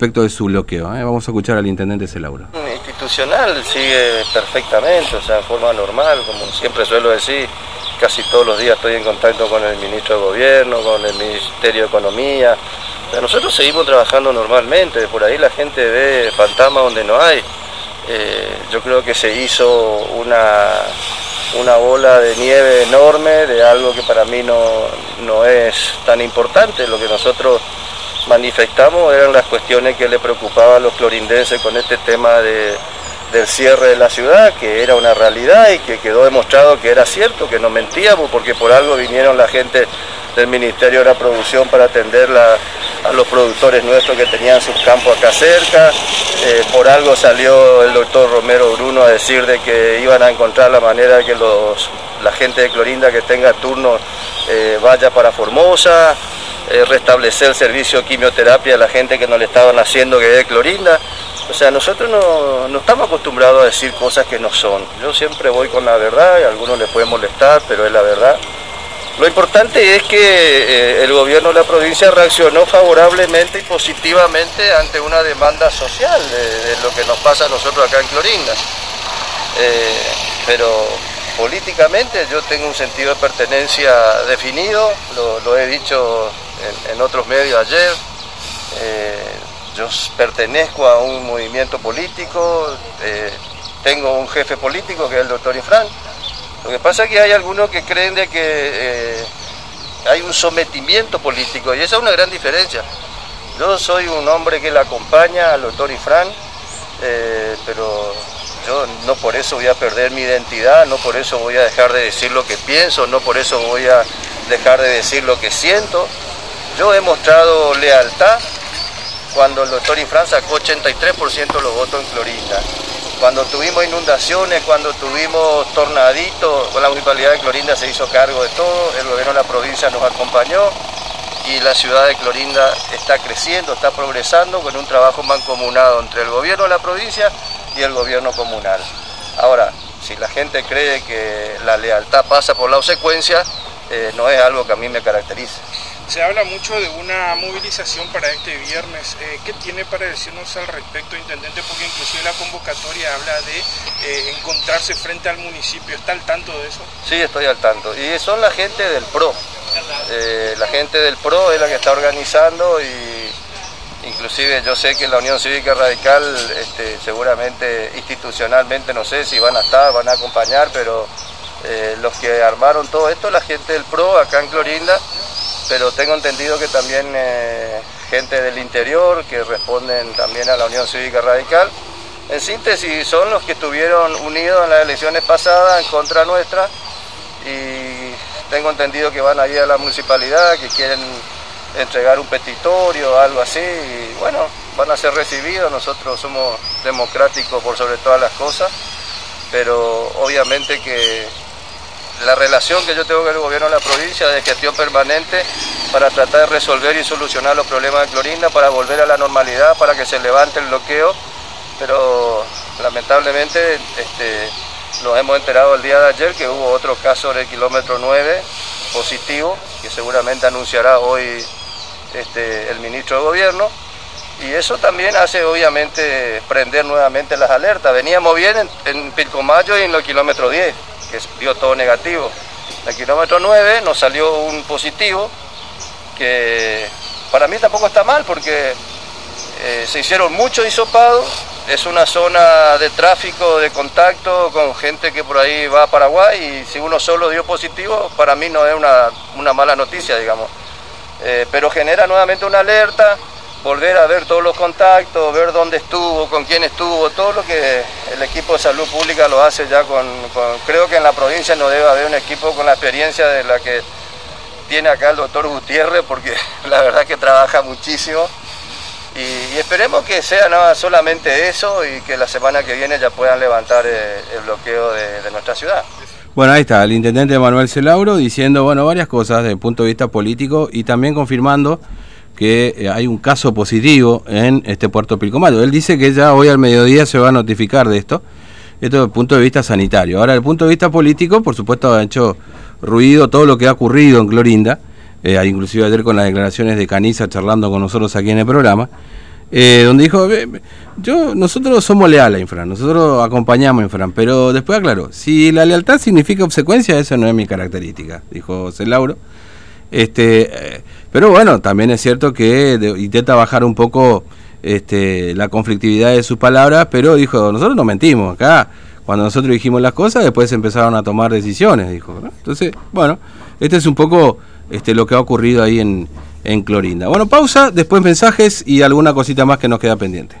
respecto de su bloqueo. ¿eh? Vamos a escuchar al intendente Celauro. Institucional sigue perfectamente, o sea, en forma normal, como siempre suelo decir, casi todos los días estoy en contacto con el ministro de Gobierno, con el Ministerio de Economía. nosotros seguimos trabajando normalmente, por ahí la gente ve fantasmas donde no hay. Eh, yo creo que se hizo una, una bola de nieve enorme de algo que para mí no, no es tan importante. Lo que nosotros manifestamos eran las cuestiones que le preocupaban a los clorindenses con este tema de, del cierre de la ciudad, que era una realidad y que quedó demostrado que era cierto, que no mentíamos, porque por algo vinieron la gente del Ministerio de la Producción para atender a los productores nuestros que tenían sus campos acá cerca. Eh, por algo salió el doctor Romero Bruno a decir de que iban a encontrar la manera de que los, la gente de Clorinda que tenga turno eh, vaya para Formosa. Restablecer el servicio de quimioterapia a la gente que no le estaban haciendo que de Clorinda. O sea, nosotros no, estamos acostumbrados a decir cosas que no son. Yo siempre voy con la verdad, y a algunos les puede molestar, pero es la verdad. Lo importante es que eh, el gobierno de la provincia reaccionó favorablemente y positivamente ante una demanda social de, lo que nos pasa a nosotros acá en Clorinda. Eh, pero políticamente yo tengo un sentido de pertenencia definido, lo, he dicho en, otros medios ayer. Eh, yo pertenezco a un movimiento político, eh, tengo un jefe político que es el doctor Infran. Lo que pasa es que hay algunos que creen de que eh, hay un sometimiento político y esa es una gran diferencia. Yo soy un hombre que le acompaña al doctor Ifrán, pero yo no por eso voy a perder mi identidad, no por eso voy a dejar de decir lo que pienso, no por eso voy a dejar de decir lo que siento. Yo he mostrado lealtad cuando el doctor Infran sacó 83% de los votos en Clorinda. Cuando tuvimos inundaciones, cuando tuvimos tornaditos, la municipalidad de Clorinda se hizo cargo de todo, el gobierno de la provincia nos acompañó y la ciudad de Clorinda está creciendo, está progresando con un trabajo mancomunado entre el gobierno de la provincia y el gobierno comunal. Ahora, si la gente cree que la lealtad pasa por la obsecuencia, eh, no es algo que a mí me caracterice. Se habla mucho de una movilización para este viernes. Eh, ¿Qué tiene para decirnos al respecto, Intendente? Porque inclusive la convocatoria habla de eh, encontrarse frente al municipio. ¿Está al tanto de eso? Sí, estoy al tanto. Y son la gente del PRO. la gente del PRO es la que está organizando y inclusive yo sé que la Unión Cívica Radical este, seguramente institucionalmente no sé si van a estar, van a acompañar, pero eh, los que armaron todo esto, la gente del PRO acá en Clorinda, pero tengo entendido que también eh, gente del interior que responden también a la Unión Cívica Radical. En síntesis, son los que estuvieron unidos en las elecciones pasadas en contra nuestra y tengo entendido que van a ir a la municipalidad, que quieren entregar un petitorio algo así y bueno, van a ser recibidos, nosotros somos democráticos por sobre todas las cosas, pero obviamente que la relación que yo tengo con el gobierno de la provincia de gestión permanente para tratar de resolver y solucionar los problemas de Clorinda, para volver a la normalidad, para que se levante el bloqueo, pero lamentablemente este, nos hemos enterado el día de ayer que hubo otro caso en el kilómetro 9 positivo, que seguramente anunciará hoy este, el ministro de Gobierno, y eso también hace obviamente prender nuevamente las alertas. Veníamos bien en, en Pilcomayo y en el kilómetro 10, que dio todo negativo. El kilómetro 9 nos salió un positivo, que para mí tampoco está mal porque eh, se hicieron muchos hisopados, es una zona de tráfico, de contacto con gente que por ahí va a Paraguay y si uno solo dio positivo, para mí no es una, una mala noticia, digamos. Eh, pero genera nuevamente una alerta, volver a ver todos los contactos, ver dónde estuvo, con quién estuvo, todo lo que el equipo de salud pública lo hace ya con, creo que en la provincia no debe haber un equipo con la experiencia de la que tiene acá el doctor Gutiérrez, porque la verdad que trabaja muchísimo. Y, esperemos que sea nada solamente eso y que la semana que viene ya puedan levantar eh, el, bloqueo de nuestra ciudad. Bueno, ahí está, el intendente Manuel Celauro diciendo, bueno, varias cosas desde el punto de vista político y también confirmando que eh, hay un caso positivo en este puerto Pilcomayo. Él dice que ya hoy al mediodía se va a notificar de esto, esto desde el punto de vista sanitario. Ahora, desde el punto de vista político, por supuesto, ha hecho ruido todo lo que ha ocurrido en Clorinda, eh, inclusive ayer con las declaraciones de Caniza charlando con nosotros aquí en el programa, eh, donde dijo, yo nosotros somos leales a Infran, nosotros acompañamos a Infran, pero después aclaró, si la lealtad significa obsecuencia, esa no es mi característica, dijo José Lauro. Este, eh, pero bueno, también es cierto que intenta bajar un poco este, la conflictividad de sus palabras, pero dijo, nosotros no mentimos, acá cuando nosotros dijimos las cosas, después empezaron a tomar decisiones, dijo. Entonces, bueno, este es un poco este, lo que ha ocurrido ahí en, en Clorinda. Bueno, pausa, después mensajes y alguna cosita más que nos queda pendiente.